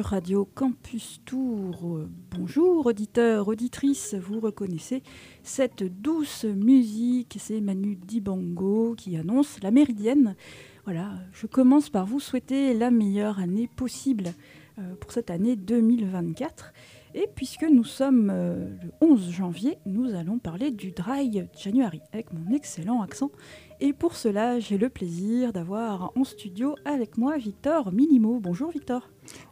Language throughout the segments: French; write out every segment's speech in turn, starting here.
Radio Campus Tour. Bonjour auditeurs, auditrices, vous reconnaissez cette douce musique, c'est Manu Dibango qui annonce la méridienne. Voilà, je commence par vous souhaiter la meilleure année possible euh, pour cette année 2024. Et puisque nous sommes euh, le 11 janvier, nous allons parler du Dry January avec mon excellent accent et pour cela, j'ai le plaisir d'avoir en studio avec moi Victor Minimo. Bonjour Victor.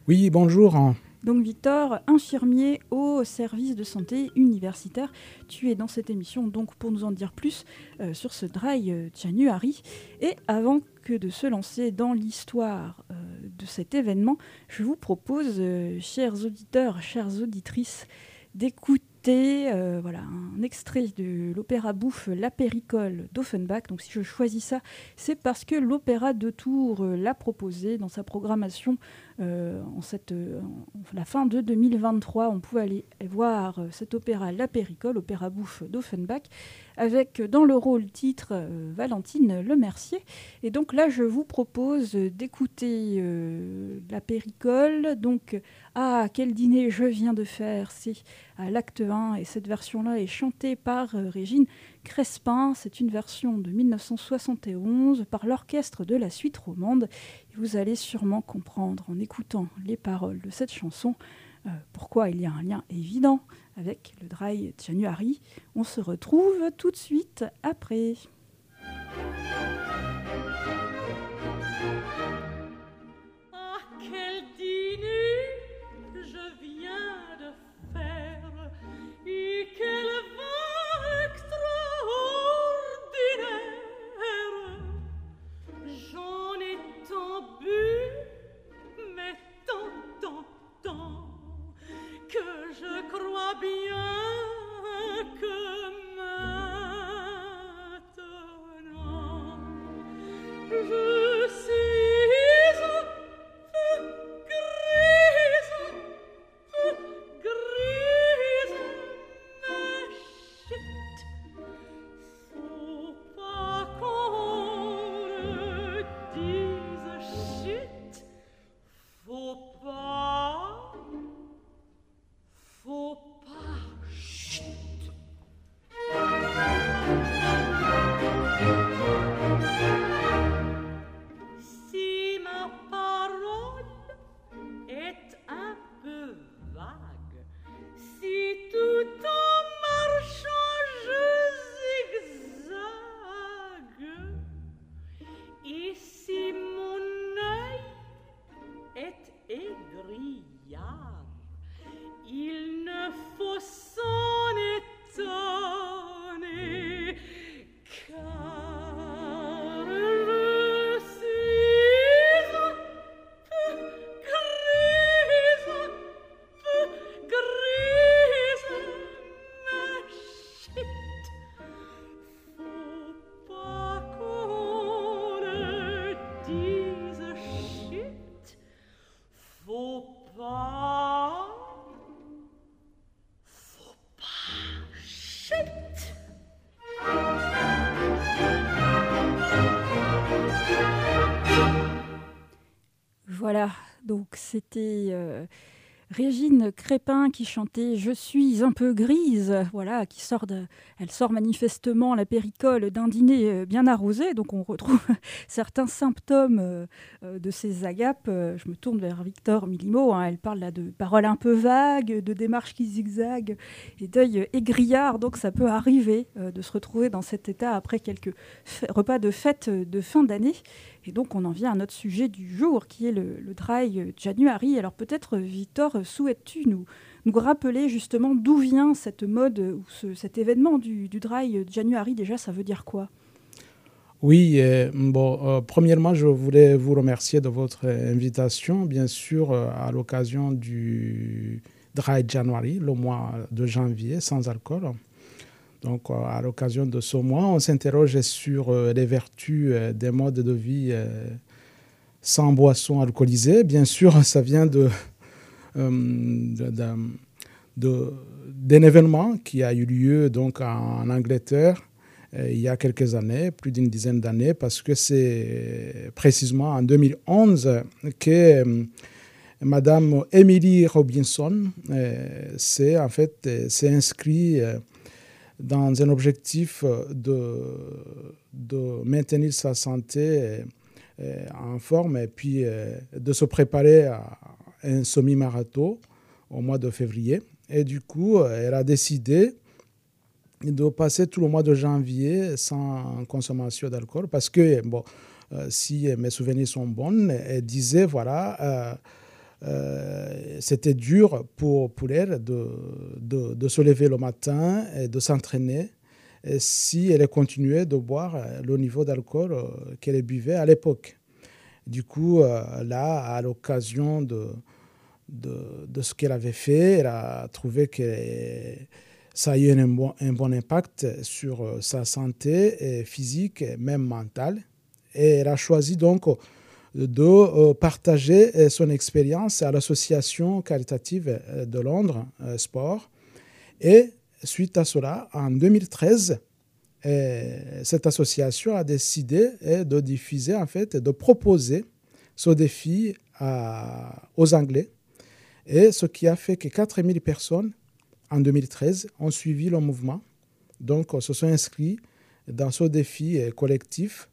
Oui, bonjour. Donc Victor, infirmier au service de santé universitaire, tu es dans cette émission donc pour nous en dire plus euh, sur ce dry euh, January. Et avant que de se lancer dans l'histoire euh, de cet événement, je vous propose, chers auditeurs, chères auditrices, d'écouter euh, voilà, un extrait de l'opéra bouffe La Péricole d'Offenbach. Donc si je choisis ça, c'est parce que l'opéra de Tours euh, l'a proposé dans sa programmation en, cette, la fin de 2023. On pouvait aller voir cet opéra La Péricole, opéra bouffe d'Offenbach, avec dans le rôle titre Valentine Lemercier. Et donc là, je vous propose d'écouter La Péricole. Donc, ah, quel dîner je viens de faire, c'est à l'acte 1 et cette version-là est chantée par euh, Régine Crespin. C'est une version de 1971 par l'orchestre de la suite romande. vous allez sûrement comprendre en écoutant les paroles de cette chanson euh, pourquoi il y a un lien évident avec le Dry January. On se retrouve tout de suite après. Voilà, Régine Crépin qui chantait Je suis un peu grise, voilà, qui sort elle sort manifestement la péricole d'un dîner euh, bien arrosé, donc on retrouve certains symptômes euh, euh, de ces agapes. Je me tourne vers Victor Milimo, hein. elle parle là de paroles un peu vagues, de démarches qui zigzaguent et d'œil aigriard, donc ça peut arriver de se retrouver dans cet état après quelques repas de fête de fin d'année. Et donc on en vient à notre sujet du jour qui est le, dry January. Alors peut-être Victor souhaites-tu nous, nous rappeler justement d'où vient cette mode ou cet événement du, du dry January? Déjà, ça veut dire quoi? Oui, bon, premièrement, je voulais vous remercier de votre invitation, bien sûr, à l'occasion du Dry January, le mois de janvier, sans alcool. Donc, à l'occasion de ce mois, on s'interroge sur les vertus des modes de vie sans boissons alcoolisées. Bien sûr, ça vient de, d'un événement qui a eu lieu donc en Angleterre euh, il y a quelques années, plus d'une dizaine d'années, parce que c'est précisément en 2011 que euh, Madame Emily Robinson euh, s'est en fait s'est inscrite dans un objectif de, de maintenir sa santé en forme et puis de se préparer à un semi-marathon au mois de février. Et du coup, elle a décidé de passer tout le mois de janvier sans consommation d'alcool parce que, bon, euh, si mes souvenirs sont bons, elle disait, voilà, euh, euh, c'était dur pour, elle de, de, se lever le matin et de s'entraîner si elle continuait de boire le niveau d'alcool qu'elle buvait à l'époque. Du coup, là, à l'occasion de, de, ce qu'elle avait fait, elle a trouvé que ça a eu un bon, un bon impact sur euh, sa santé physique et même mentale. Et elle a choisi donc de euh, partager euh, son expérience à l'association caritative de Londres Sport. Et suite à cela, en 2013, cette association a décidé de diffuser, en fait, de proposer ce défi aux Anglais. Et ce qui a fait que 4000 personnes en 2013 ont suivi le mouvement, donc se sont inscrits dans ce défi collectif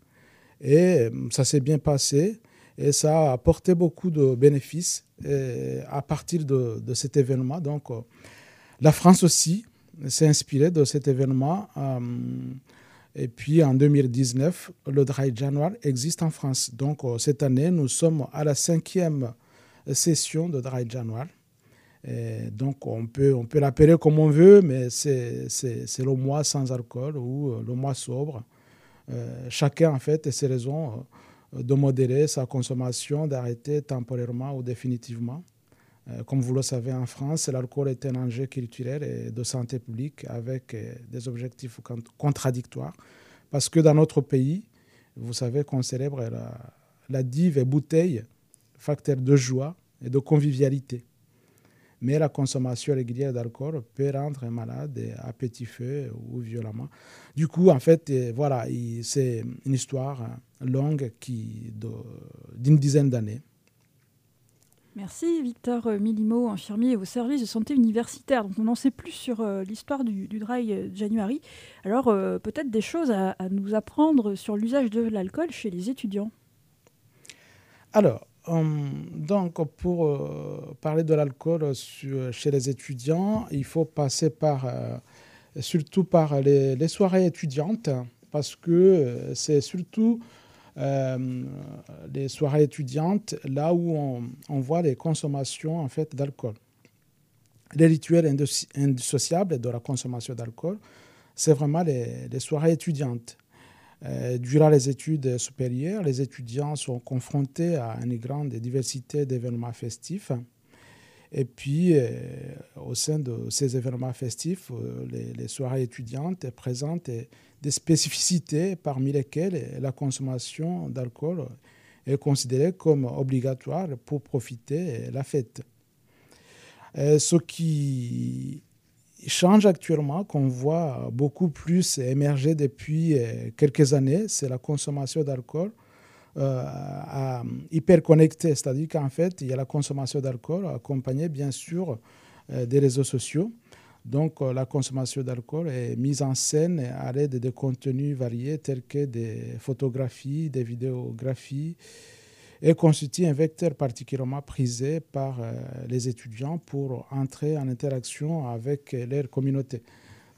et euh, ça s'est bien passé et ça a apporté beaucoup de bénéfices à partir de, cet événement. Donc euh, la France aussi s'est inspirée de cet événement. Euh, et puis en 2019, le Dry January existe en France. Donc cette année, nous sommes à la cinquième session de Dry January donc, on peut, on peut l'appeler comme on veut, mais c'est le mois sans alcool ou euh, le mois sobre. Euh, chacun, en fait, a ses raisons euh, de modérer sa consommation, d'arrêter temporairement ou définitivement. comme vous le savez, en France, l'alcool est un enjeu culturel et de santé publique avec des objectifs contradictoires. Parce que dans notre pays, vous savez qu'on célèbre la, la dive et bouteille, facteur de joie et de convivialité mais la consommation régulière d'alcool peut rendre malade à petit feu ou violemment. Du coup, en fait, voilà, c'est une histoire longue qui d'une dizaine d'années. Merci Victor Milimo, infirmier au service de santé universitaire. Donc on en sait plus sur euh, l'histoire du, Dry January. Alors euh, peut-être des choses à, à, nous apprendre sur l'usage de l'alcool chez les étudiants. Alors, donc, pour euh, parler de l'alcool chez les étudiants, il faut passer par, euh, surtout par les, soirées étudiantes, parce que euh, c'est surtout les soirées étudiantes là où on, voit les consommations en fait, d'alcool. Les rituels indissociables de la consommation d'alcool, c'est vraiment les, soirées étudiantes. Euh, durant les études supérieures, les étudiants sont confrontés à une grande diversité d'événements festifs. Et puis, euh, au sein de ces événements festifs, euh, les, soirées étudiantes présentent des spécificités parmi lesquelles la consommation d'alcool est considérée comme obligatoire pour profiter de la fête. ce qui change actuellement, qu'on voit beaucoup plus émerger depuis euh, quelques années, c'est la consommation d'alcool euh, hyper connectée. C'est-à-dire qu'en fait, il y a la consommation d'alcool accompagnée, bien sûr, euh, des réseaux sociaux. Donc, la consommation d'alcool est mise en scène à l'aide de contenus variés tels que des photographies, des vidéographies, et constitue un vecteur particulièrement prisé par euh, les étudiants pour entrer en interaction avec leur communauté.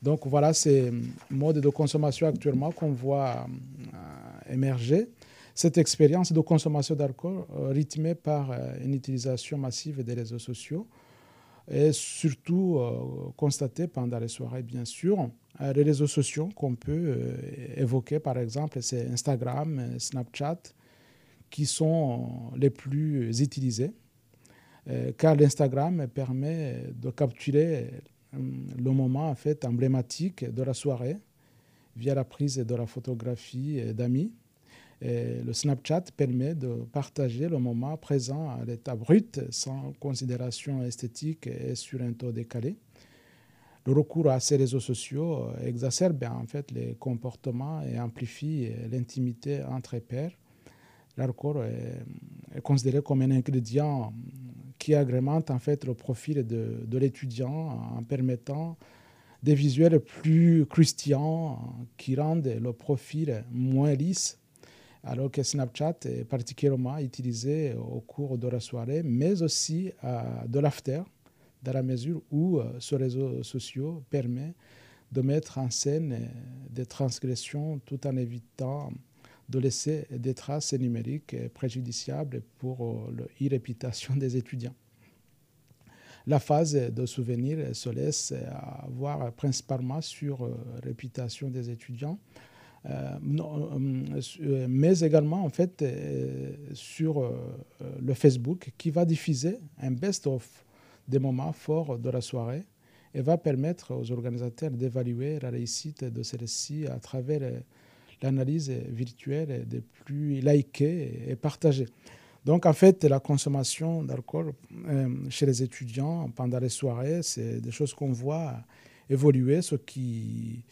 Donc voilà ces modes de consommation actuellement qu'on voit euh, émerger. Cette expérience de consommation d'alcool euh, rythmée par une utilisation massive des réseaux sociaux est surtout constatée pendant les soirées, bien sûr, les réseaux sociaux qu'on peut évoquer, par exemple, c'est Instagram, Snapchat, qui sont les plus utilisés, car l'Instagram permet de capturer le moment en fait emblématique de la soirée via la prise de la photographie d'amis. Le Snapchat permet de partager le moment présent à l'état brut, sans considération esthétique et sur un taux décalé. Le recours à ces réseaux sociaux exacerbe en fait les comportements et amplifie l'intimité entre pairs. L'alcool est, considéré comme un ingrédient qui agrémente en fait le profil de, de l'étudiant en permettant des visuels plus croustillants qui rendent le profil moins lisse, alors que Snapchat est particulièrement utilisé au cours de la soirée, mais aussi de l'after, dans la mesure où euh, ce réseau social permet de mettre en scène euh, des transgressions tout en évitant de laisser des traces numériques préjudiciables pour euh, l'irréputation des étudiants. La phase de souvenir se laisse voir principalement sur euh, réputation des étudiants, euh, euh, mais également en fait sur le Facebook qui va diffuser un best-of des moments forts de la soirée et va permettre aux organisateurs d'évaluer la réussite de celle-ci à travers l'analyse virtuelle des plus likés et partagés. Donc, en fait, la consommation d'alcool euh, chez les étudiants pendant les soirées, c'est des choses qu'on voit évoluer, ce qui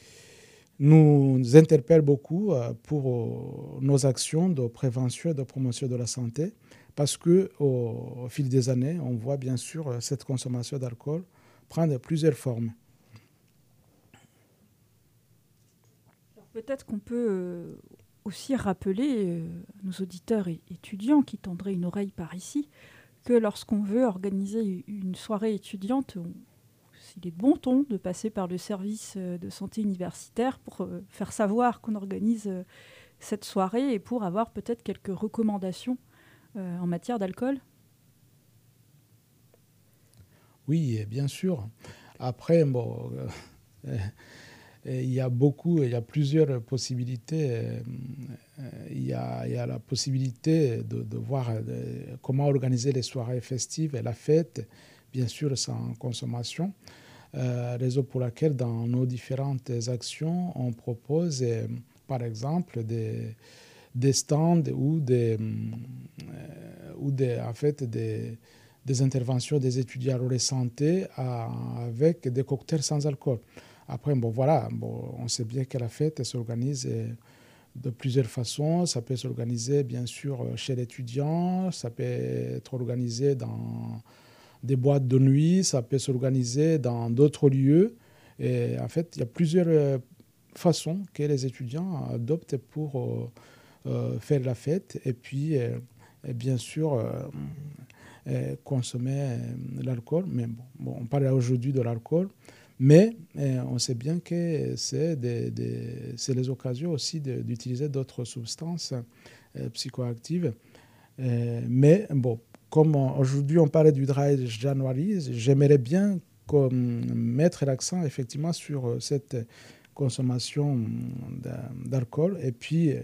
nous interpelle beaucoup euh, pour euh, nos actions de prévention et de promotion de la santé, parce que au, fil des années, on voit bien sûr cette consommation d'alcool prendre plusieurs formes. Peut-être qu'on peut aussi rappeler euh, nos auditeurs et étudiants qui tendraient une oreille par ici que lorsqu'on veut organiser une soirée étudiante, il est bon ton de passer par le service euh, de santé universitaire pour euh, faire savoir qu'on organise cette soirée et pour avoir peut-être quelques recommandations en matière d'alcool Oui, bien sûr. Après, bon, il y a beaucoup, il y a plusieurs possibilités. Euh, il y a, la possibilité de, de voir euh, comment organiser les soirées festives et la fête, bien sûr sans consommation. Euh, raison pour laquelle dans nos différentes actions, on propose euh, par exemple des, stands ou des, ou des, en fait, des, interventions des étudiants en santé avec des cocktails sans alcool. Après, bon, voilà, bon, on sait bien que la fête s'organise euh, de plusieurs façons. Ça peut s'organiser, bien sûr, euh, chez l'étudiant, ça peut être organisé dans des boîtes de nuit, ça peut s'organiser dans d'autres lieux. Et en fait, il y a plusieurs euh, façons que les étudiants adoptent pour faire la fête et puis, bien sûr, consommer l'alcool. Mais bon, on parle aujourd'hui de l'alcool. Mais on sait bien que c'est les occasions aussi d'utiliser d'autres substances psychoactives. Mais bon, comme aujourd'hui on parlait du dry January, j'aimerais bien mettre l'accent effectivement sur cette consommation d'alcool. Et puis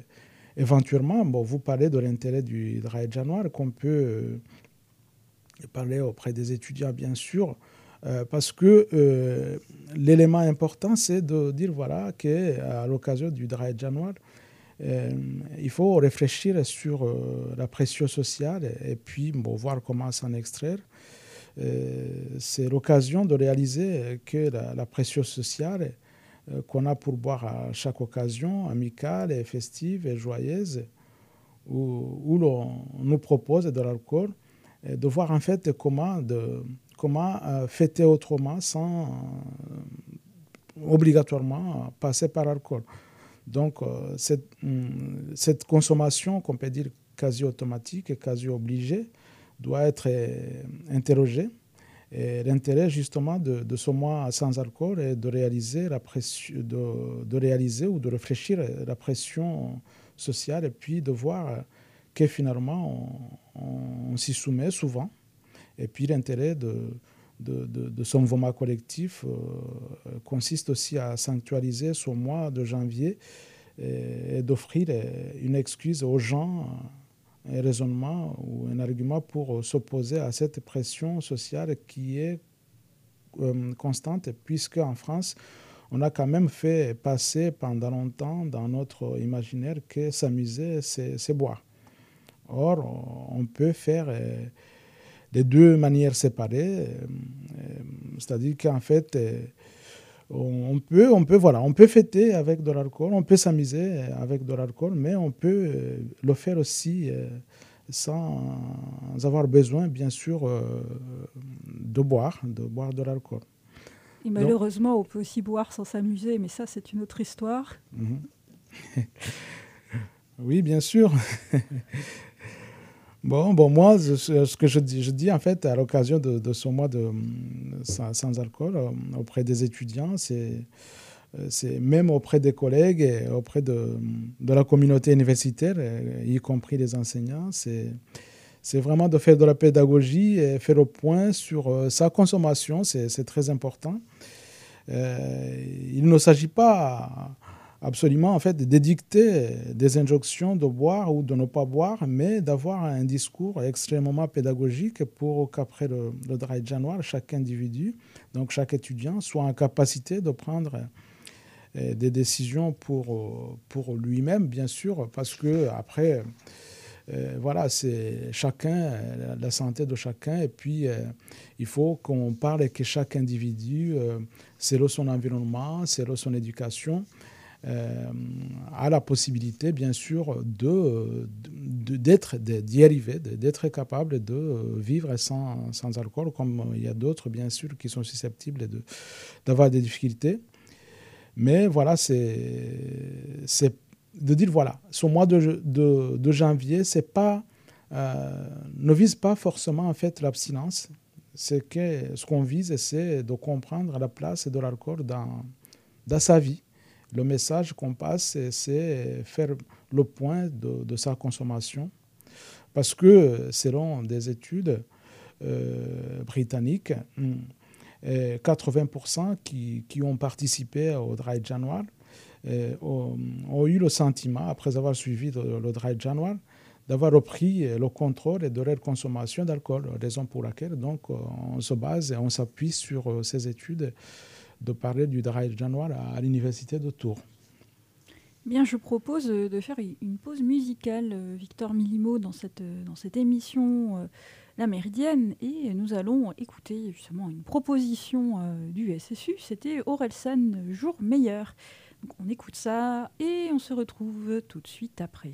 éventuellement, bon, vous parlez de l'intérêt du dry January qu'on peut euh, parler auprès des étudiants bien sûr euh, parce que euh, l'élément important, c'est de dire voilà, qu'à l'occasion du Dry January, euh, il faut réfléchir sur la pression sociale et puis voir comment s'en extraire. c'est l'occasion de réaliser que la, pression sociale qu'on a pour boire à chaque occasion, amicale et festive et joyeuse, où, où l'on nous propose de l'alcool, de voir en fait comment comment euh, fêter autrement sans euh, obligatoirement passer par l'alcool. Donc, euh, cette, hum, cette, consommation, qu'on peut dire quasi automatique et quasi obligée, doit être interrogée. Et l'intérêt justement de, ce mois sans alcool est de réaliser, la pression, de, réaliser ou de réfléchir la pression sociale et puis de voir que finalement on s'y soumet souvent et puis l'intérêt de, de, son mouvement collectif consiste aussi à sanctuariser ce mois de janvier et, d'offrir une excuse aux gens, un raisonnement ou un argument pour s'opposer à cette pression sociale qui est constante, puisque en France, on a quand même fait passer pendant longtemps dans notre imaginaire que s'amuser, c'est boire. Or, on peut faire euh, de deux manières séparées, euh, euh, c'est-à-dire qu'en fait, on peut, on peut, voilà, on peut fêter avec de l'alcool, on peut s'amuser avec de l'alcool, mais on peut le faire aussi sans avoir besoin, bien sûr, de boire, de boire de l'alcool. Et malheureusement, on peut aussi boire sans s'amuser, mais ça, c'est une autre histoire. Mhm. oui, bien sûr. bon, bon, moi, ce que je dis, je dis en fait, à l'occasion de, ce mois de, sans, alcool euh, auprès des étudiants, c'est c'est même auprès des collègues et auprès de, la communauté universitaire, y compris les enseignants, c'est vraiment de faire de la pédagogie et faire le point sur euh, sa consommation, c'est très important. Euh, il ne s'agit pas absolument en fait d'édicter des injonctions de boire ou de ne pas boire, mais d'avoir un discours extrêmement pédagogique pour qu'après le, le dry January, chaque individu, donc chaque étudiant, soit en capacité de prendre euh, des décisions pour, pour lui-même, bien sûr, parce que après euh, voilà, c'est chacun, euh, la santé de chacun. Et puis, euh, il faut qu'on parle que chaque individu, selon son environnement, selon son éducation, a la possibilité, bien sûr, de, d'être, d'y arriver, d'être capable de vivre sans, sans alcool, comme il y a d'autres, bien sûr, qui sont susceptibles de, d'avoir des difficultés. Mais voilà, c'est, de dire voilà, ce mois de, de, janvier, c'est pas, euh, ne vise pas forcément en fait l'abstinence. C'est que ce qu'on vise, c'est de comprendre la place de l'alcool dans, dans sa vie. Le message qu'on passe, c'est faire le point de, sa consommation. Parce que selon des études euh, britanniques, 80% hum, qui, ont participé au Dry January euh, ont, eu le sentiment, après avoir suivi le, Dry January, d'avoir repris le contrôle de leur consommation d'alcool, raison pour laquelle donc, on se base et on s'appuie sur euh, ces études de parler du Dry January à, l'université de Tours. Bien, je propose de faire une pause musicale, euh, Victor Milimo, dans cette, dans cette émission La Méridienne, et nous allons écouter justement une proposition du SSU, c'était Orelsan Jour Meilleur on écoute ça et on se retrouve tout de suite après.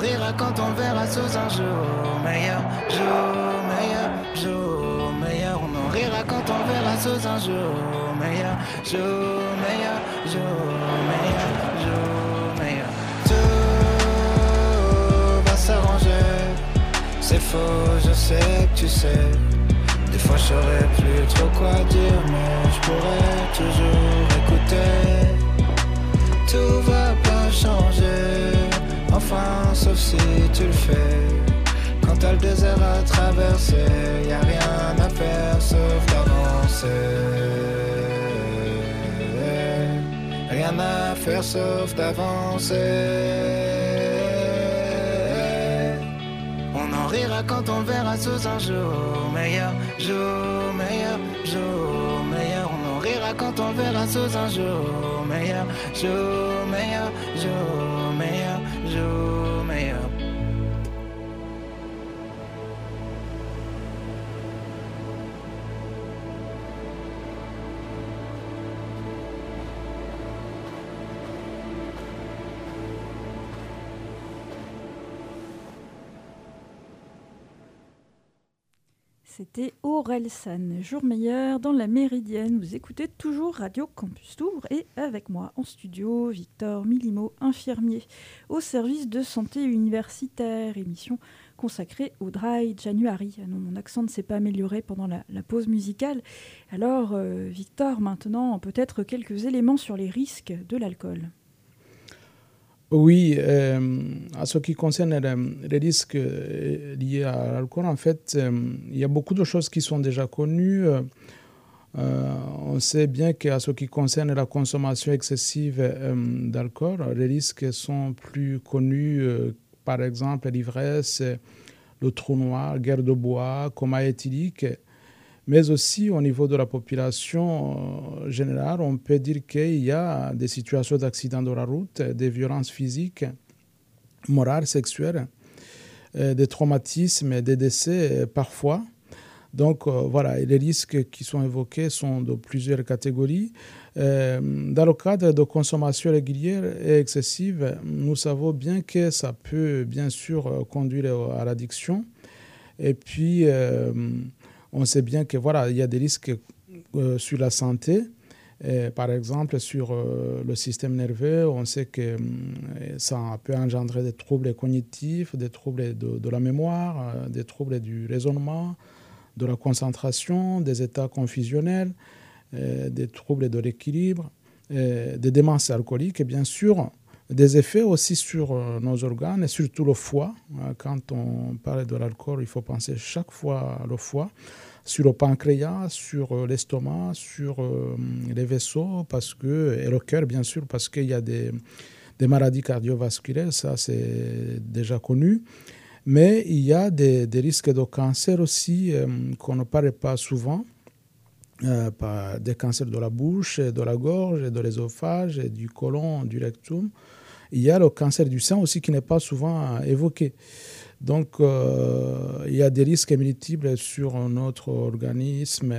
Rira quand on verra sous un jour meilleur, jour meilleur, jour meilleur. On en rira quand on verra sous un jour meilleur, jour meilleur, jour meilleur, jour meilleur. Tout va s'arranger. C'est faux, je sais que tu sais. Des fois je saurais plus trop quoi dire, mais je pourrais toujours écouter. Tout va pas changer. Enfin, sauf si tu le fais. Quand t'as le désert à traverser, y a rien à faire sauf d'avancer. Rien à faire sauf d'avancer. On en rira quand on verra sous un jour meilleur, jour meilleur, jour meilleur. On en rira quand on verra sous un jour meilleur, jour meilleur, jour meilleur, jour C'était Orelsan, jour meilleur dans la Méridienne. Vous écoutez toujours Radio Campus Tour et avec moi en studio, Victor Milimo, infirmier au service de santé universitaire, émission consacrée au Dry January. Ah mon accent ne s'est pas amélioré pendant la, la pause musicale. Alors, euh, Victor, maintenant, peut-être quelques éléments sur les risques de l'alcool. Oui, euh, à ce qui concerne les, les risques euh, liés à l'alcool, en fait, euh, il y a beaucoup de choses qui sont déjà connues. Euh, on sait bien qu'à ce qui concerne la consommation excessive euh, d'alcool, les risques sont plus connus, euh, par exemple l'ivresse, le trou noir, guerre de bois, coma éthylique. Mais aussi au niveau de la population euh, générale, on peut dire qu'il y a des situations d'accident de la route, des violences physiques, morales, sexuelles, euh, des traumatismes, des décès euh, parfois. Donc voilà, les risques qui sont évoqués sont de plusieurs catégories. Dans le cadre de consommation régulière et excessive, nous savons bien que ça peut bien sûr conduire à l'addiction. Et puis, on sait bien que voilà, il y a des risques euh, sur la santé. Par exemple, sur euh, le système nerveux, on sait que euh, ça peut engendrer des troubles cognitifs, des troubles de, la mémoire, des troubles du raisonnement, de la concentration, des états confusionnels, des troubles de l'équilibre, des démences alcooliques et bien sûr des effets aussi sur euh, nos organes et surtout le foie. Euh, Quand on parle de l'alcool, il faut penser chaque fois au foie. sur le pancréas, sur l'estomac, sur les vaisseaux, parce que, et le cœur, bien sûr, parce qu'il y a des, des maladies cardiovasculaires, ça c'est déjà connu. Mais il y a des, risques de cancer aussi qu'on ne parle pas souvent. Euh, des cancers de la bouche, de la gorge, de l'ésophage, du côlon, du rectum. Il y a le cancer du sein aussi qui n'est pas souvent évoqué. Donc, euh, il y a des risques multiples sur notre organisme.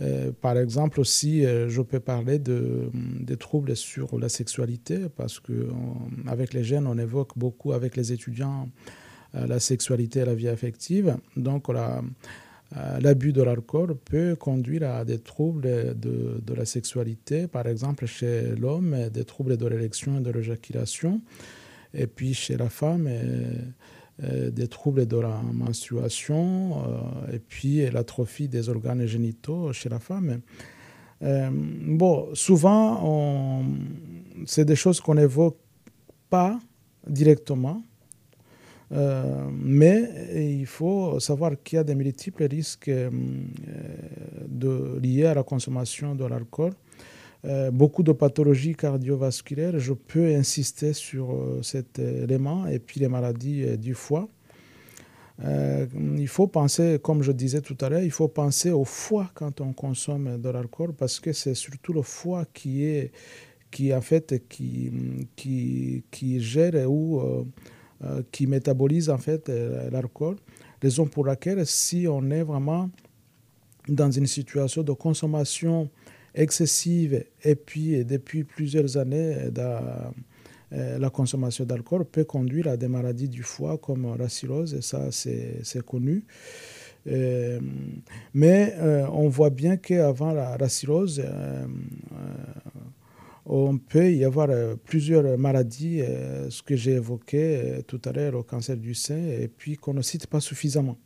Euh, par exemple, aussi, je peux parler de, des troubles sur la sexualité, parce qu'avec les jeunes, on évoque beaucoup avec les étudiants la sexualité et la vie affective. Donc, la, euh, l'abus de l'alcool peut conduire à des troubles de, la sexualité, par exemple chez l'homme, des troubles de l'érection et de l'éjaculation, et puis chez la femme, des troubles de la menstruation, euh, et puis l'atrophie des organes génitaux chez la femme. Euh, bon, souvent, c'est des choses qu'on n'évoque pas directement, euh, mais il faut savoir qu'il y a des multiples risques euh, liés à la consommation de l'alcool. Euh, beaucoup de pathologies cardiovasculaires, je peux insister sur cet élément, et puis les maladies du foie. il faut penser, comme je disais tout à l'heure, il faut penser au foie quand on consomme de l'alcool parce que c'est surtout le foie qui est qui en fait qui, qui, qui gère ou euh, qui métabolise en fait euh, l'alcool. Raison pour laquelle si on est vraiment dans une situation de consommation excessive et puis depuis plusieurs années euh, la consommation d'alcool peut conduire à des maladies du foie comme la cirrhose et ça c'est connu. mais on voit bien qu'avant la, la, cirrhose, on peut y avoir euh, plusieurs maladies, euh, ce que j'ai évoqué euh, tout à l'heure, le cancer du sein, et puis qu'on ne cite pas suffisamment.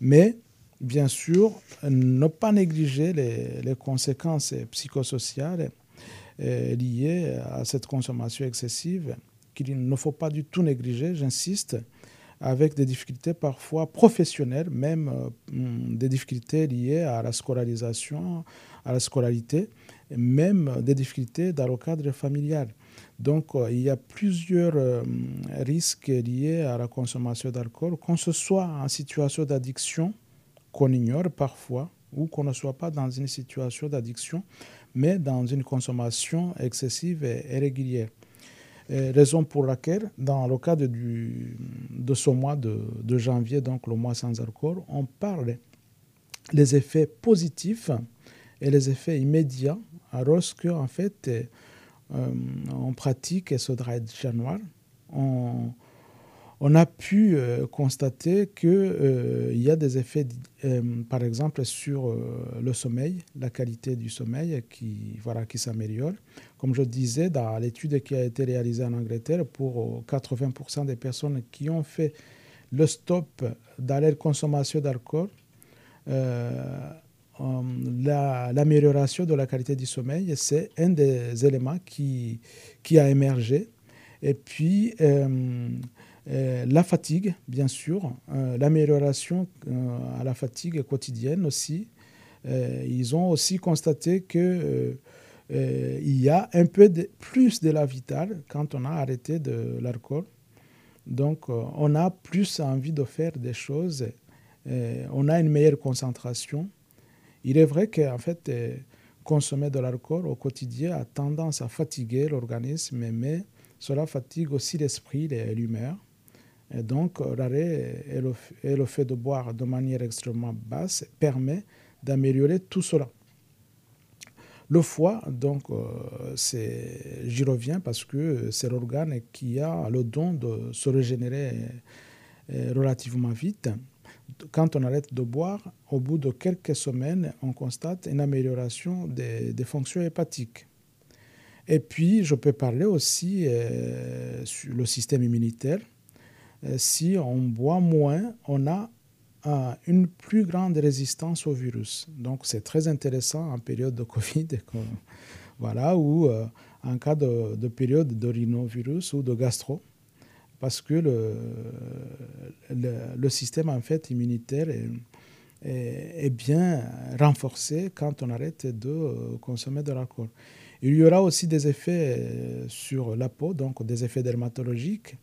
Mais, bien sûr, ne pas négliger les, conséquences psychosociales liées à cette consommation excessive, qu'il ne faut pas du tout négliger, j'insiste, avec des difficultés parfois professionnelles, même des difficultés liées à la scolarisation, à la scolarité, même des difficultés dans le cadre familial. Donc, euh, il y a plusieurs euh, risques liés à la consommation d'alcool, qu'on se soit en situation d'addiction, qu'on ignore parfois, ou qu'on ne soit pas dans une situation d'addiction, mais dans une consommation excessive et régulière. raison pour laquelle, dans le cadre de ce mois de, de, janvier, donc le mois sans alcool, on parle des effets positifs et les effets immédiats alors que en fait, euh, on pratique ce dry January, on, a pu euh, constater qu'il euh, y a des effets, par exemple, sur le sommeil, la qualité du sommeil qui, voilà, qui s'améliore. Comme je disais, dans l'étude qui a été réalisée en Angleterre, pour 80% des personnes qui ont fait le stop dans leur consommation d'alcool, euh, l'amélioration de la qualité du sommeil, c'est un des éléments qui, qui a émergé. Et puis, euh, euh, la fatigue, bien sûr, l'amélioration à la fatigue quotidienne aussi. ils ont aussi constaté que il y a un peu de, plus de la vitale quand on a arrêté de l'alcool. Donc, on a plus envie de faire des choses. on a une meilleure concentration il est vrai qu'en fait, euh, consommer de l'alcool au quotidien a tendance à fatiguer l'organisme, mais cela fatigue aussi l'esprit et l'humeur. Et donc, l'arrêt et le, fait de boire de manière extrêmement basse permet d'améliorer tout cela. Le foie, donc, euh, j'y reviens parce que c'est l'organe qui a le don de se régénérer euh, relativement vite quand on arrête de boire, au bout de quelques semaines, on constate une amélioration des, fonctions hépatiques. Et puis, je peux parler aussi euh, sur le système immunitaire. Euh, si on boit moins, on a euh, une plus grande résistance au virus. Donc, c'est très intéressant en période de Covid, voilà, ou en cas de, de période de rhinovirus ou de gastro parce que le, le, système en fait immunitaire est, bien renforcée quand on arrête de consommer de l'alcool. Il y aura aussi des effets sur la peau, donc des effets dermatologiques,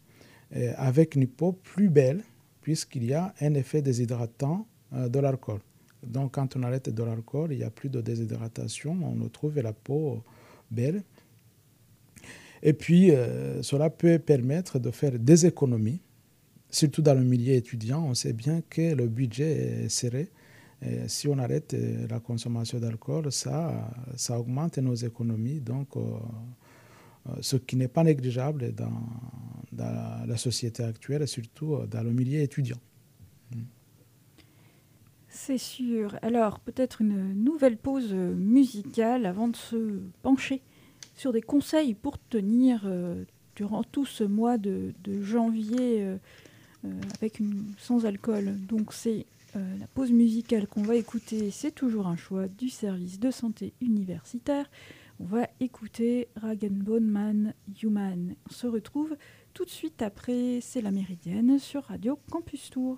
avec une peau plus belle, puisqu'il y a un effet déshydratant de l'alcool. Donc quand on arrête de l'alcool, il n'y a plus de déshydratation, on retrouve la peau belle. Et puis, euh, cela peut permettre de faire des économies, surtout dans le milieu étudiant. On sait bien que le budget est serré. Si on arrête euh, la consommation d'alcool, ça, ça augmente nos économies. Donc, euh, ce qui n'est pas négligeable dans, la société actuelle, surtout dans le milieu étudiant. C'est sûr. Alors, peut-être une nouvelle pause musicale avant de se pencher sur des conseils pour tenir euh, durant tout ce mois de, janvier euh, euh, avec une, sans alcool. Donc c'est la pause musicale qu'on va écouter, c'est toujours un choix du service de santé universitaire. On va écouter Rag Bone Man Human. On se retrouve tout de suite après, c'est la Méridienne sur Radio Campus Tour.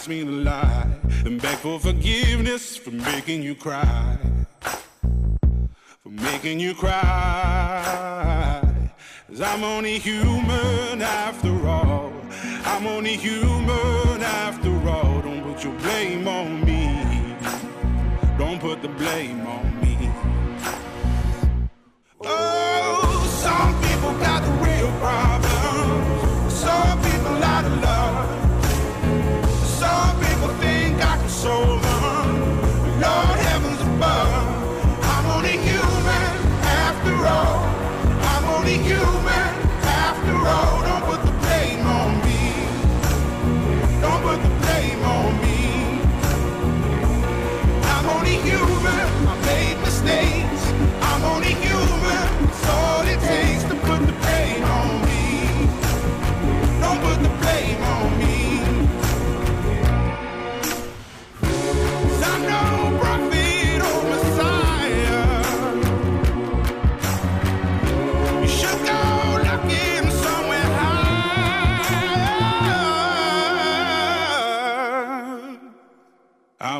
Ask me to lie. And beg for forgiveness for making you cry. For making you cry. Cause I'm only human after all. I'm only human after all. Don't put your blame on me. Don't put the blame on me. Oh, some people got the real problems. Some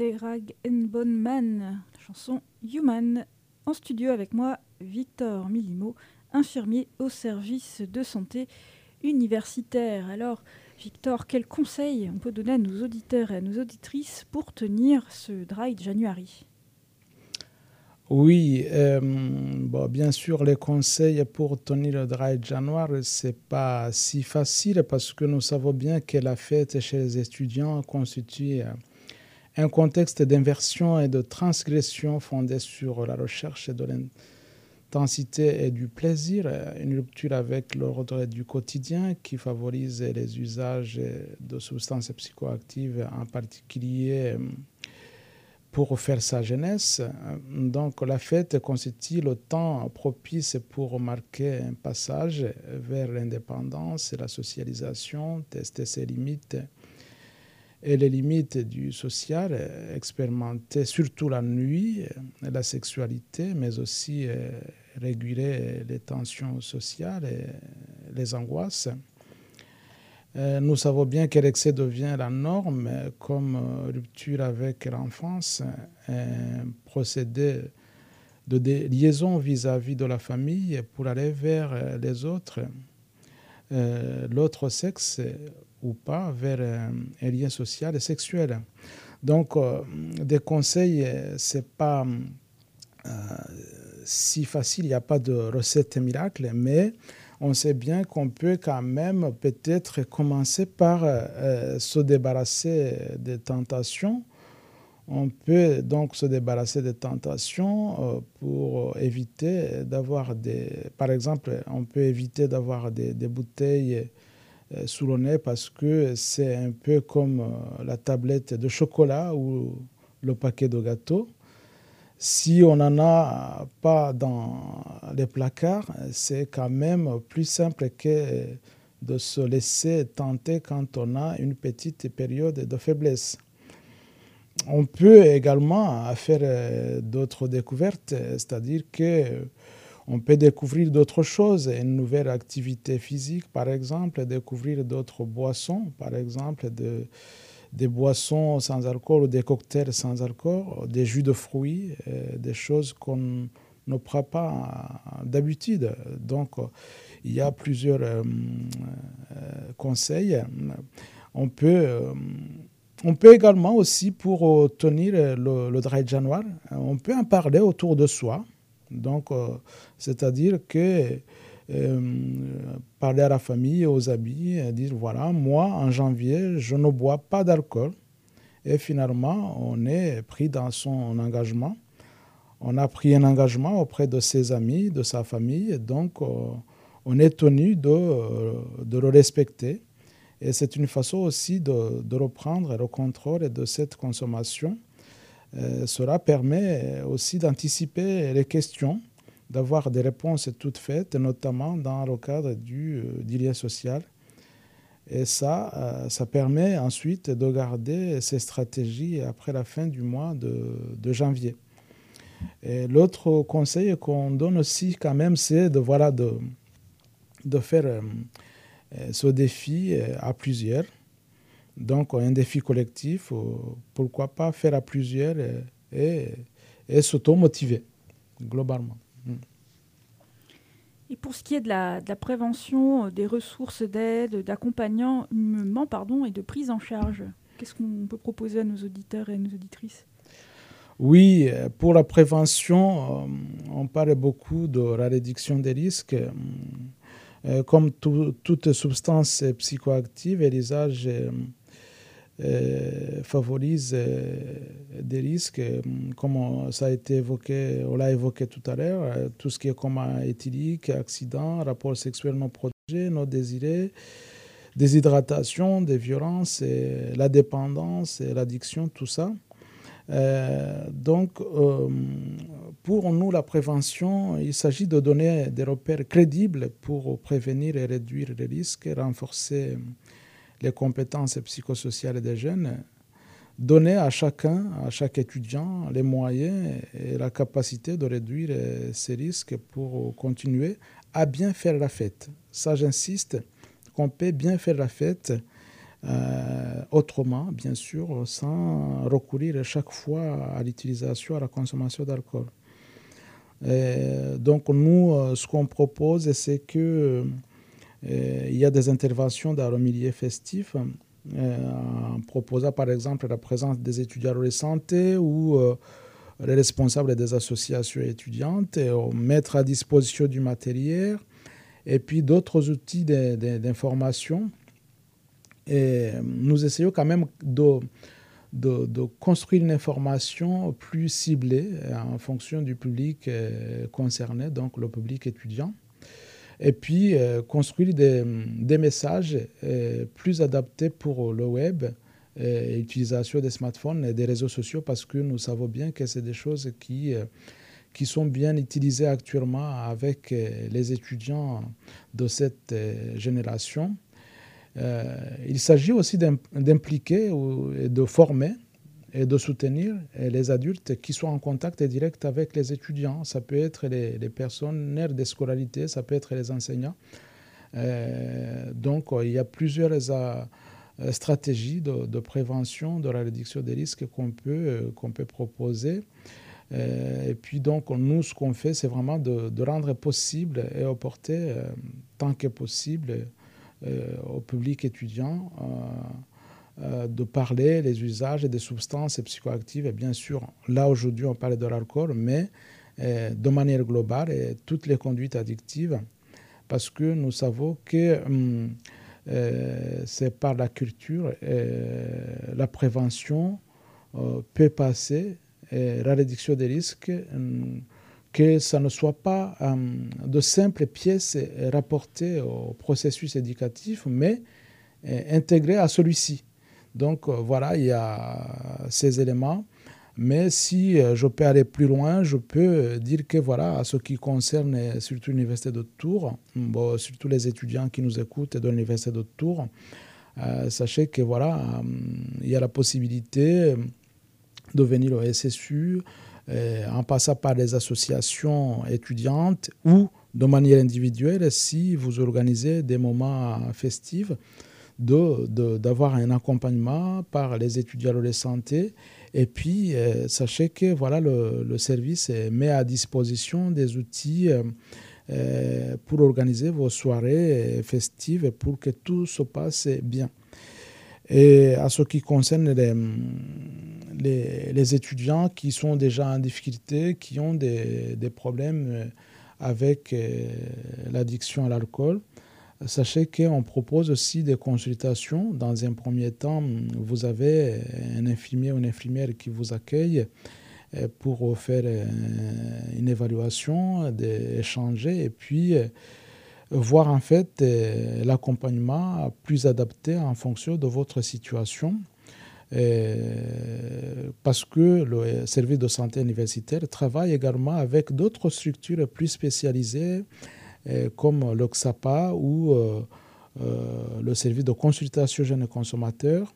C'était Rag Man, la chanson Human. En studio avec moi, Victor Milimo, infirmier au service de santé universitaire. Alors, Victor, quels conseils on peut donner à nos auditeurs et à nos auditrices pour tenir ce Dry January? Oui, bon, bien sûr, les conseils pour tenir le dry January, ce n'est pas si facile parce que nous savons bien que la fête chez les étudiants constitue un contexte d'inversion et de transgression fondé sur la recherche de l'intensité et du plaisir, une rupture avec l'ordre du quotidien qui favorise les usages de substances psychoactives, en particulier pour faire sa jeunesse. Donc la fête constitue le temps propice pour marquer un passage vers l'indépendance et la socialisation, tester ses limites et les limites du social, euh, expérimenter surtout la nuit, euh, la sexualité, mais aussi euh, réguler les tensions sociales et les angoisses. Nous savons bien que l'excès devient la norme comme rupture avec l'enfance, un procédé de liaison vis-à-vis de la famille pour aller vers les autres, l'autre sexe ou pas vers euh, un lien social et sexuel. Donc, euh, des conseils, euh, c'est pas si facile, il n'y a pas de recette miracle, mais on sait bien qu'on peut quand même peut-être commencer par se débarrasser des tentations. On peut donc se débarrasser des tentations pour éviter d'avoir des... Par exemple, on peut éviter d'avoir des, des bouteilles euh, sous le nez parce que c'est un peu comme euh, la tablette de chocolat ou le paquet de gâteaux. Si on n'en a pas dans les placards, c'est quand même plus simple que de se laisser tenter quand on a une petite période de faiblesse. On peut également faire euh, d'autres découvertes, c'est-à-dire que on peut découvrir d'autres choses, une nouvelle activité physique, par exemple, découvrir d'autres boissons, par exemple, des boissons sans alcool ou des cocktails sans alcool, des jus de fruits, euh, des choses qu'on ne prend pas d'habitude. Donc, il y a plusieurs euh, euh, conseils. On peut, on peut également aussi, pour tenir le, le dry January, on peut en parler autour de soi. Donc, euh, c'est-à-dire que euh, parler à la famille, aux amis, et dire voilà, moi, en janvier, je ne bois pas d'alcool. Et finalement, on est pris dans son engagement. On a pris un engagement auprès de ses amis, de sa famille, donc euh, on est tenu de, le respecter. Et c'est une façon aussi de, reprendre le contrôle de cette consommation euh, cela permet aussi d'anticiper les questions, d'avoir des réponses toutes faites, notamment dans le cadre du, euh, du lien social. Et ça, euh, ça permet ensuite de garder ces stratégies après la fin du mois de, de janvier. L'autre conseil qu'on donne aussi quand même, c'est de, voilà, de, de faire ce défi à plusieurs. Donc, un défi collectif, euh, pourquoi pas faire à plusieurs et, et, s'auto-motiver, globalement. Et pour ce qui est de la, de la prévention, euh, des ressources d'aide, d'accompagnement pardon, et de prise en charge, qu'est-ce qu'on peut proposer à nos auditeurs et à nos auditrices? Oui, pour la prévention, euh, on parle beaucoup de la réduction des risques. Comme toute substance psychoactive, l'usage euh, favorise euh, des risques, euh, comme ça a été évoqué, on l'a évoqué tout à l'heure, tout ce qui est coma éthylique, accident, rapport sexuellement protégé, non désiré, déshydratation, des violences, la dépendance l'addiction, tout ça. donc, pour nous, la prévention, il s'agit de donner des repères crédibles pour prévenir et réduire les risques, renforcer les compétences psychosociales des jeunes, donner à chacun, à chaque étudiant, les moyens et la capacité de réduire ces risques pour continuer à bien faire la fête. Ça, j'insiste, qu'on peut bien faire la fête euh, autrement, bien sûr, sans recourir chaque fois à l'utilisation, à la consommation d'alcool. Donc nous, euh, ce qu'on propose, c'est que euh, il y a des interventions dans le milieu festif euh, en proposant par exemple la présence des étudiants de santé ou euh, les responsables des associations étudiantes, et mettre à disposition du matériel et puis d'autres outils d'information. Et nous essayons quand même de, de, construire une information plus ciblée en fonction du public euh, concerné, donc le public étudiant. Et puis euh, construire des, messages euh, plus adaptés pour le web et l'utilisation des smartphones et des réseaux sociaux parce que nous savons bien que c'est des choses qui qui sont bien utilisés actuellement avec euh, les étudiants de cette euh, génération. Euh, il s'agit aussi d'impliquer et de former et de soutenir les adultes qui sont en contact direct avec les étudiants. Ça peut être les, les personnels de scolarité, ça peut être les enseignants. donc, il y a plusieurs stratégies de, de, prévention de la réduction des risques qu'on peut, peut proposer. Euh, et puis donc, nous, ce qu'on fait, c'est vraiment de, rendre possible et apporter euh, tant que possible euh, au public étudiant de parler des usages des substances psychoactives. Et bien sûr, là aujourd'hui, on parle de l'alcool, mais de manière globale, et toutes les conduites addictives, parce que nous savons que hum, c'est par la culture, la prévention peut passer la réduction des risques, euh, que ça ne soit pas euh, de simples pièces rapportées au processus éducatif, mais euh, intégrées à celui-ci. Donc voilà, il y a ces éléments. Mais si je peux aller plus loin, je peux dire que voilà, à ce qui concerne surtout l'université de Tours, bon, surtout les étudiants qui nous écoutent de l'université de Tours, sachez que voilà, il y a la possibilité de venir au SSU euh, en passant par les associations étudiantes ou de manière individuelle si vous organisez des moments festifs d'avoir de, un accompagnement par les étudiants de la santé. Et puis, euh, sachez que voilà, le, le, service met à disposition des outils euh, pour organiser vos soirées festives pour que tout se passe bien. Et à ce qui concerne les, les, étudiants qui sont déjà en difficulté, qui ont des, des problèmes euh, avec euh, l'addiction à l'alcool, sachez qu'on propose aussi des consultations. Dans un premier temps, vous avez un infirmier ou une infirmière qui vous accueille euh, pour faire une évaluation, échanger et puis voir en fait euh, l'accompagnement plus adapté en fonction de votre situation. Euh, parce que le service de santé universitaire travaille également avec d'autres structures plus spécialisées euh, comme l'OXAPA ou le service de consultation jeunes consommateurs.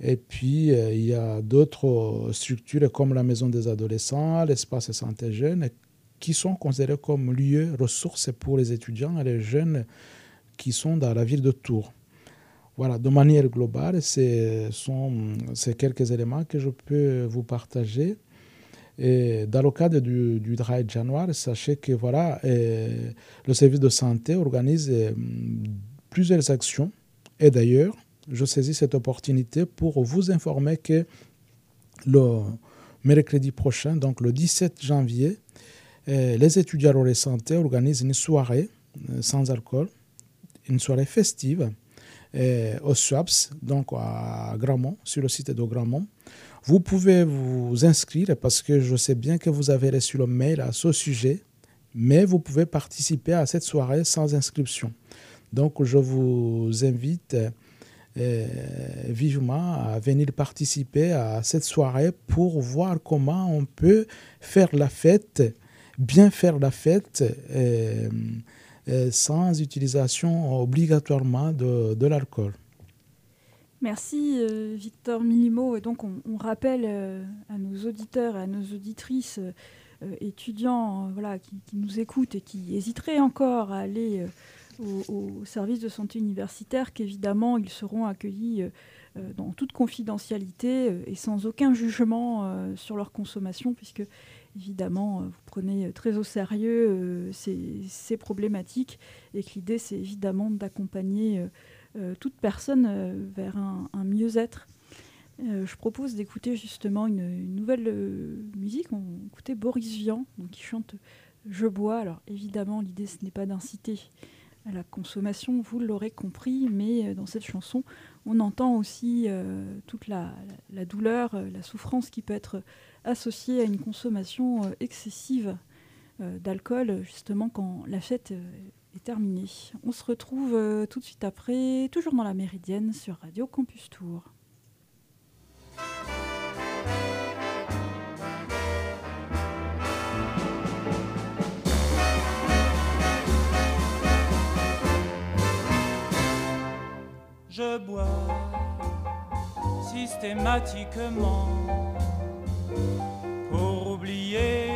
Et puis, il y a d'autres structures comme la Maison des adolescents, l'espace santé jeune, qui sont considérés comme lieux ressources pour les étudiants et les jeunes qui sont dans la ville de Tours. Voilà, de manière globale, c'est ces quelques éléments que je peux vous partager. Et dans le cadre du, du Dry January, sachez que voilà, le service de santé organise euh, plusieurs actions. Et d'ailleurs, je saisis cette opportunité pour vous informer que le mercredi prochain, donc le 17 janvier, les étudiants en santé organisent une soirée euh, sans alcool, une soirée festive euh, au SWAPS, donc à Gramont, sur le site de Gramont. Vous pouvez vous inscrire parce que je sais bien que vous avez reçu le mail à ce sujet, mais vous pouvez participer à cette soirée sans inscription. Donc je vous invite vivement à venir participer à cette soirée pour voir comment on peut faire la fête bien faire la fête euh, euh, sans utilisation obligatoirement de, de l'alcool. Merci euh, Victor Milimo. Et donc on, rappelle à nos auditeurs et à nos auditrices étudiants voilà, qui, nous écoutent et qui hésiteraient encore à aller au, au, service de santé universitaire qu'évidemment ils seront accueillis dans toute confidentialité et sans aucun jugement sur leur consommation puisque évidemment, euh, vous prenez euh, très au sérieux euh, ces, problématiques et que l'idée, c'est évidemment d'accompagner toute personne vers un, mieux-être. je propose d'écouter justement une, nouvelle musique. On écoutait Boris Vian, qui chante Je bois. Alors évidemment, l'idée ce n'est pas d'inciter à la consommation, vous l'aurez compris, mais dans cette chanson, on entend aussi toute la, douleur, la souffrance qui peut être associée à une consommation excessive d'alcool, justement quand la fête est terminée. On se retrouve tout de suite après, toujours dans la Méridienne sur Radio Campus Tour. Je bois systématiquement pour oublier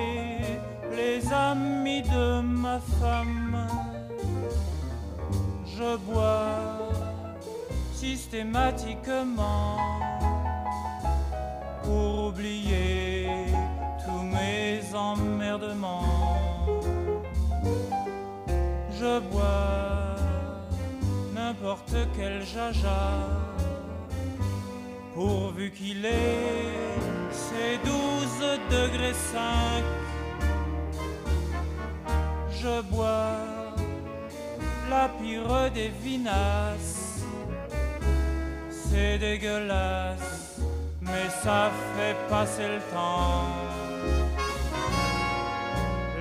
les amis de ma femme. Je bois systématiquement pour oublier tous mes emmerdements. Je bois n'importe quel jaja, pourvu qu'il ait ses douze degrés cinq. Je bois la pire des vinasses, c'est dégueulasse mais ça fait passer le temps.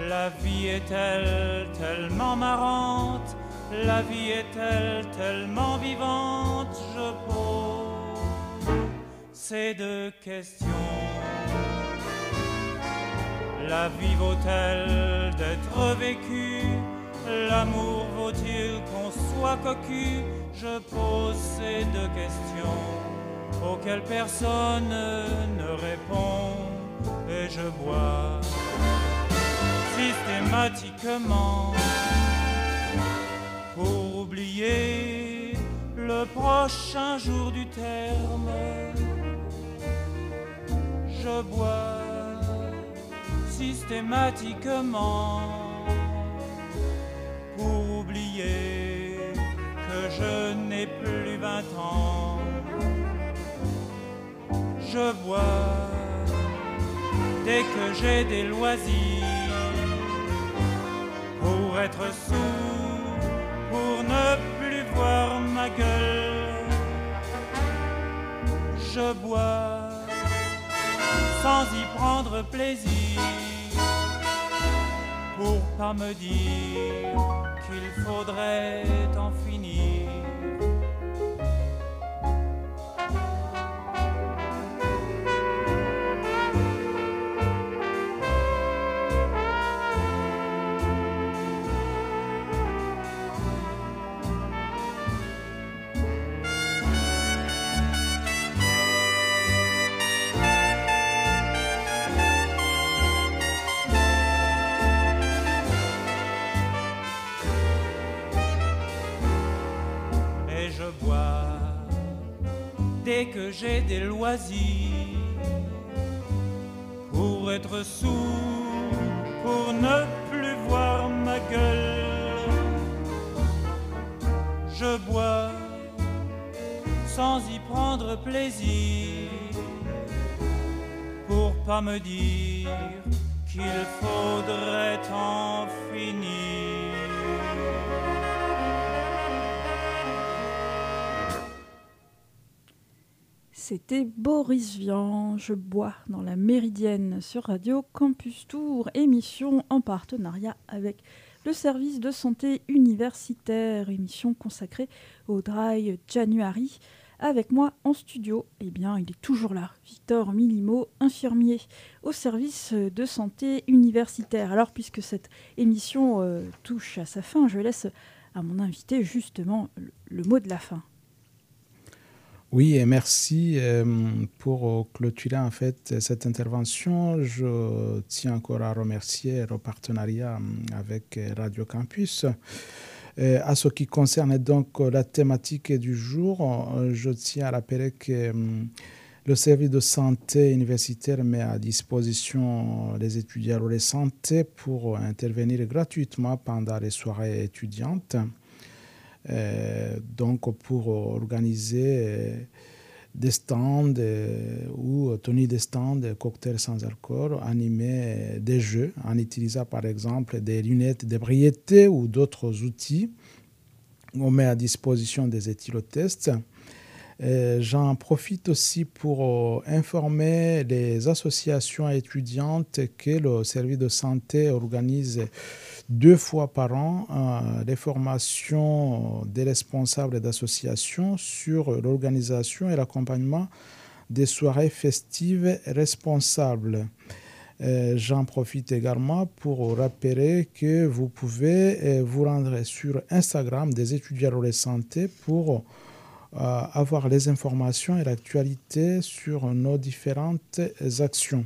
La vie est-elle tellement marrante, la vie est-elle tellement vivante, je pose ces deux questions. La vie vaut-elle d'être vécue? L'amour vaut-il qu'on soit cocu? Je pose ces deux questions auquel personne ne répond et je bois systématiquement pour oublier le prochain jour du terme. Je bois systématiquement pour oublier que je n'ai plus vingt ans je bois dès que j'ai des loisirs pour être sourd, pour ne plus voir ma gueule. Je bois sans y prendre plaisir pour pas me dire qu'il faudrait en finir. Que j'ai des loisirs pour être sourd, pour ne plus voir ma gueule. Je bois sans y prendre plaisir pour pas me dire qu'il faudrait en finir. C'était Boris Vian, je bois dans la Méridienne sur Radio Campus Tour, émission en partenariat avec le service de santé universitaire, émission consacrée au Dry January. Avec moi en studio, eh bien, il est toujours là, Victor Milimo, infirmier au service de santé universitaire. Alors, puisque cette émission euh, touche à sa fin, je laisse à mon invité justement le mot de la fin. Oui, et merci euh, pour clôturer en fait cette intervention. Je tiens encore à remercier le partenariat euh, avec Radio Campus. À ce qui concerne donc la thématique du jour, je tiens à rappeler que euh, le service de santé universitaire met à disposition les étudiants de santé pour intervenir gratuitement pendant les soirées étudiantes. Euh, donc pour organiser des stands ou Tony des stands, cocktails sans alcool, animer des jeux en utilisant par exemple des lunettes d'ébriété ou d'autres outils. On met à disposition des éthylotests. J'en profite aussi pour euh, informer les associations étudiantes que le service de santé organise deux fois par an euh, des formations des responsables d'associations sur l'organisation et l'accompagnement des soirées festives responsables. Euh, j'en profite également pour rappeler que vous pouvez euh, vous rendre sur Instagram des étudiants de santé pour avoir les informations et l'actualité sur nos différentes actions.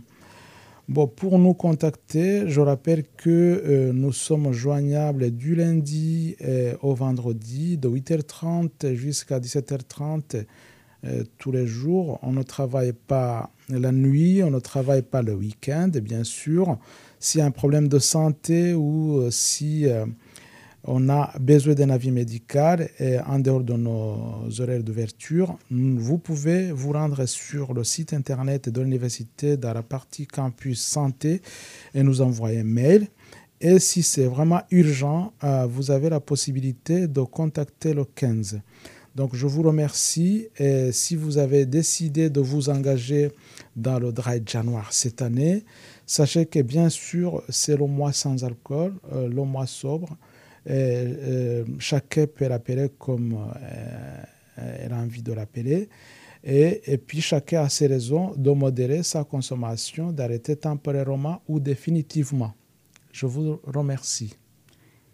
Bon, pour nous contacter, je rappelle que euh, nous sommes joignables du lundi euh, au vendredi de 8h30 jusqu'à 17h30 euh, tous les jours. On ne travaille pas la nuit, on ne travaille pas le week-end, bien sûr. S'il y a un problème de santé ou si on a besoin d'un avis médical et en dehors de nos horaires d'ouverture, vous pouvez vous rendre sur le site internet de l'université dans la partie campus santé et nous envoyer un mail. Et si c'est vraiment urgent, euh, vous avez la possibilité de contacter le 15. Donc je vous remercie et si vous avez décidé de vous engager dans le Dry January cette année, sachez que bien sûr c'est le mois sans alcool, euh, le mois sobre. Euh, chacun peut l'appeler comme euh, elle a envie de l'appeler. Et, et, puis chacun a ses raisons de modérer sa consommation, d'arrêter temporairement ou définitivement. Je vous remercie.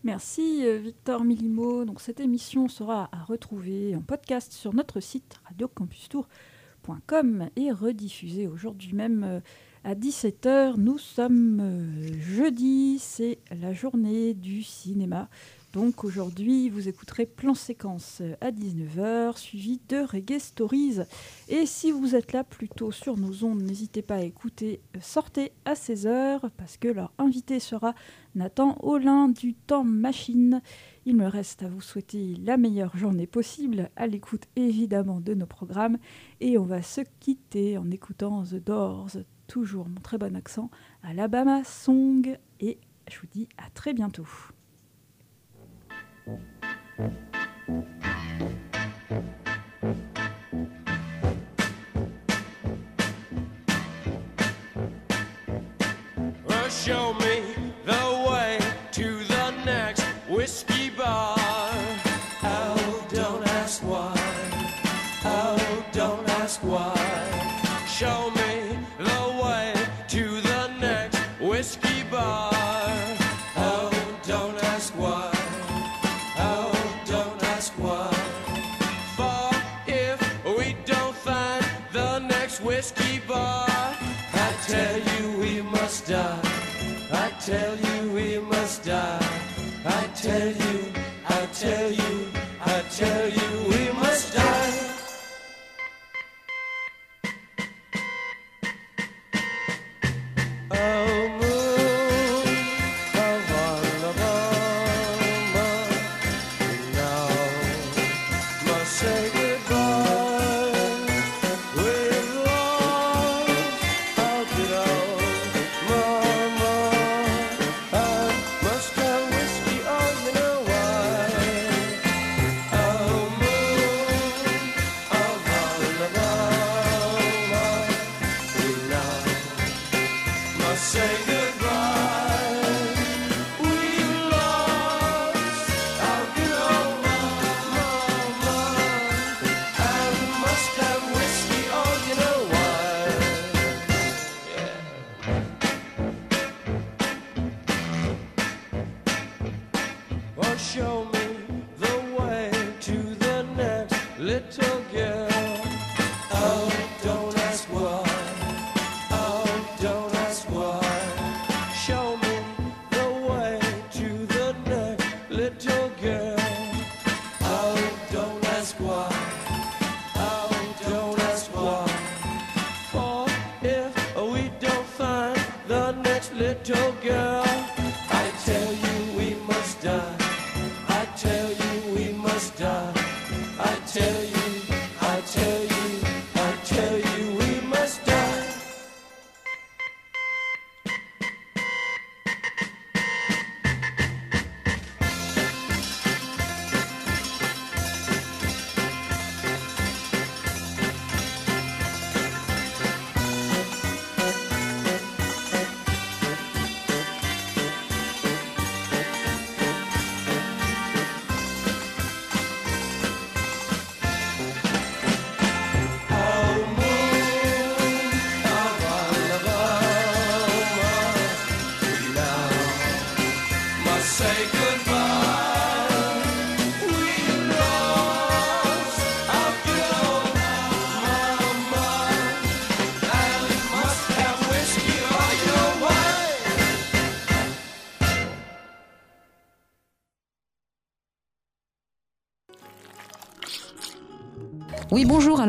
Merci euh, Victor Milimo. Donc cette émission sera à retrouver en podcast sur notre site radiocampustour.com et rediffusée aujourd'hui même à 17h. Nous sommes euh, jeudi, c'est la journée du cinéma. Donc aujourd'hui, vous écouterez Plan Séquence à 19h, suivi de Reggae Stories. Et si vous êtes là plutôt sur nos ondes, n'hésitez pas à écouter euh, Sortez à 16h, parce que leur invité sera Nathan Olin du Temps Machine. Il me reste à vous souhaiter la meilleure journée possible, à l'écoute évidemment de nos programmes. Et on va se quitter en écoutant The Doors, toujours mon très bon accent, Alabama Song. Et je vous dis à très bientôt. Whiskey bar, I tell you we must die. I tell you we must die. I tell you, I tell you, I tell you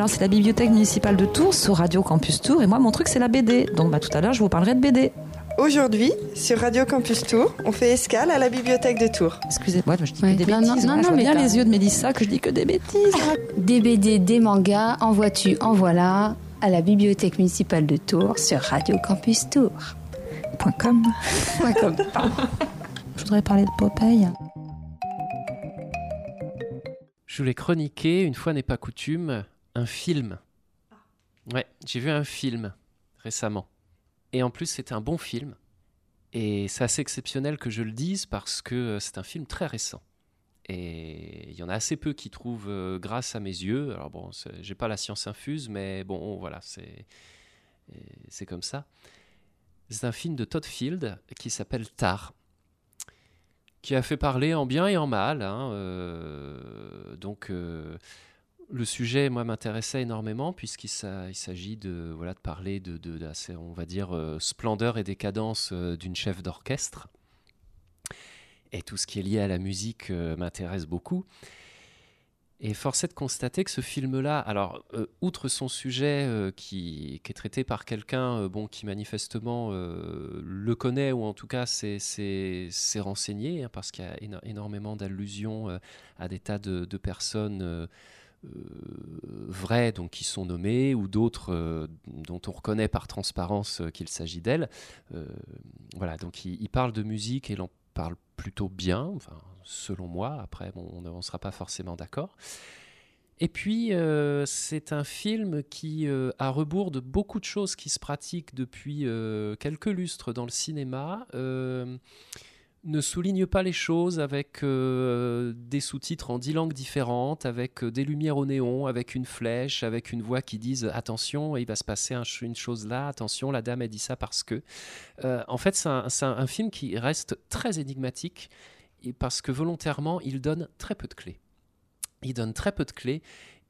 C'est la bibliothèque municipale de Tours sur Radio Campus Tours. Et moi, mon truc, c'est la BD. Donc, bah, tout à l'heure, je vous parlerai de BD. Aujourd'hui, sur Radio Campus Tours, on fait escale à la bibliothèque de Tours. Excusez-moi, je dis Ouais. que des Non, bêtises. non, non, je vois mais bien les yeux de Mélissa que je dis que des bêtises. Des BD, des mangas, en vois-tu, en voilà, à la bibliothèque municipale de Tours sur Radio Campus Tours. Point com. Point com. Je voudrais parler de Popeye. Je voulais chroniquer, une fois n'est pas coutume, un film. Ouais, j'ai vu un film récemment. Et en plus, c'est un bon film. Et c'est assez exceptionnel que je le dise parce que euh, c'est un film très récent. Et il y en a assez peu qui trouvent euh, grâce à mes yeux. Alors bon, j'ai pas la science infuse, mais bon, voilà, c'est et c'est comme ça. C'est un film de Todd Field qui s'appelle Tar qui a fait parler en bien et en mal. hein, euh, donc, euh, le sujet, moi, m'intéressait énormément puisqu'il s'a- il s'agit de, voilà, de parler de, de, assez, on va dire, euh, splendeur et décadence euh, d'une chef d'orchestre. Et tout ce qui est lié à la musique euh, m'intéresse beaucoup. Et force est de constater que ce film-là, alors, outre son sujet qui, est traité par quelqu'un bon, qui manifestement le connaît, ou en tout cas s'est renseigné, hein, parce qu'il y a éno- énormément d'allusions à des tas de, personnes vraies, donc qui sont nommées, ou d'autres euh, dont on reconnaît par transparence euh, qu'il s'agit d'elles. Euh, voilà, donc il, il parle de musique et il en parle plutôt bien, enfin, selon moi. Après, bon, on ne sera pas forcément d'accord. Et puis, euh, c'est un film qui, euh, à rebours de beaucoup de choses qui se pratiquent depuis euh, quelques lustres dans le cinéma, euh, ne souligne pas les choses avec euh, des sous-titres en dix langues différentes, avec euh, des lumières au néon, avec une flèche, avec une voix qui dise attention, il va se passer une chose là, attention, la dame a dit ça parce que. Euh, en fait, c'est un, film qui reste très énigmatique et parce que volontairement, il donne très peu de clés. Il donne très peu de clés.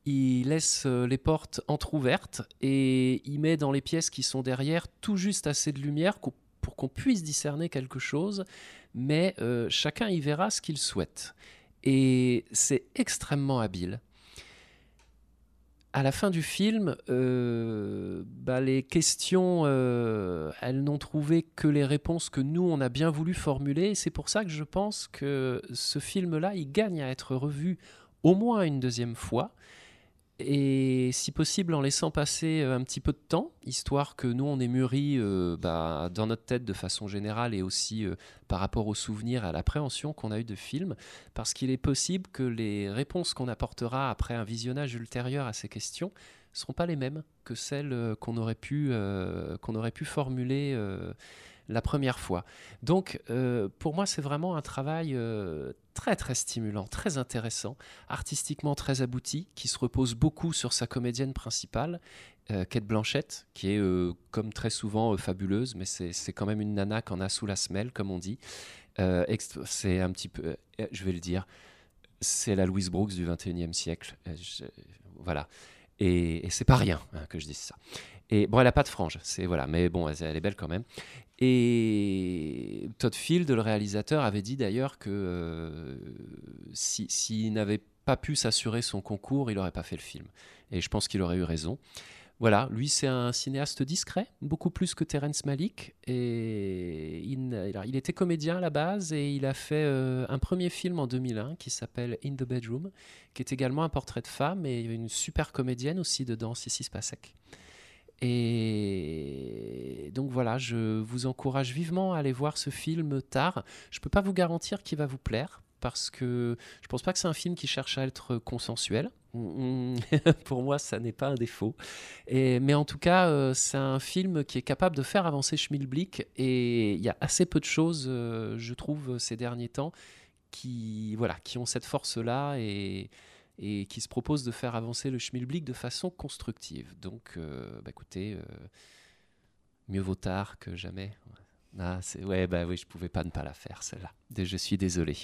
Il laisse les portes entr'ouvertes et il met dans les pièces qui sont derrière tout juste assez de lumière pour qu'on puisse discerner quelque chose, mais euh, chacun y verra ce qu'il souhaite. Et c'est extrêmement habile. À la fin du film, euh, bah, les questions, euh, elles n'ont trouvé que les réponses que nous, on a bien voulu formuler. C'est pour ça que je pense que ce film-là, il gagne à être revu au moins une deuxième fois. Et si possible, en laissant passer euh, un petit peu de temps, histoire que nous, on ait mûri euh, bah, dans notre tête de façon générale et aussi euh, par rapport aux souvenirs, à l'appréhension qu'on a eu de film, parce qu'il est possible que les réponses qu'on apportera après un visionnage ultérieur à ces questions ne seront pas les mêmes que celles qu'on aurait, pu, qu'on aurait pu formuler la première fois. Donc, euh, pour moi, c'est vraiment un travail euh, très, très stimulant, très intéressant, artistiquement très abouti, qui se repose beaucoup sur sa comédienne principale, euh, Kate Blanchett, qui est, comme très souvent, fabuleuse, mais c'est quand même une nana qu'on a sous la semelle, comme on dit. C'est un petit peu, je vais le dire, c'est la Louise Brooks du 21e siècle. Voilà. Et, c'est pas rien hein, que je dise ça. Et bon, elle a pas de frange, c'est voilà, mais bon, elle est belle quand même. Et Todd Field, le réalisateur, avait dit d'ailleurs que euh, si- s'il n'avait pas pu s'assurer son concours, il n'aurait pas fait le film. Et je pense qu'il aurait eu raison. Voilà, lui c'est un cinéaste discret, beaucoup plus que Terrence Malick. Et il, était comédien à la base et il a fait euh, un premier film en 2001 qui s'appelle In the Bedroom, qui est également un portrait de femme et une super comédienne aussi dedans, Sissi Spacek. Et donc voilà, je vous encourage vivement à aller voir ce film tard. Je ne peux pas vous garantir qu'il va vous plaire parce que je pense pas que c'est un film qui cherche à être consensuel. Pour moi, ça n'est pas un défaut. Mais en tout cas, euh, c'est un film qui est capable de faire avancer Schmilblick et il y a assez peu de choses, euh, je trouve, ces derniers temps qui, voilà, qui ont cette force-là et qui se proposent de faire avancer le Schmilblick de façon constructive. Donc, euh, bah, écoutez, euh, mieux vaut tard que jamais. Ah, ouais, bah oui, je pouvais pas ne pas la faire, celle-là. Je suis désolé.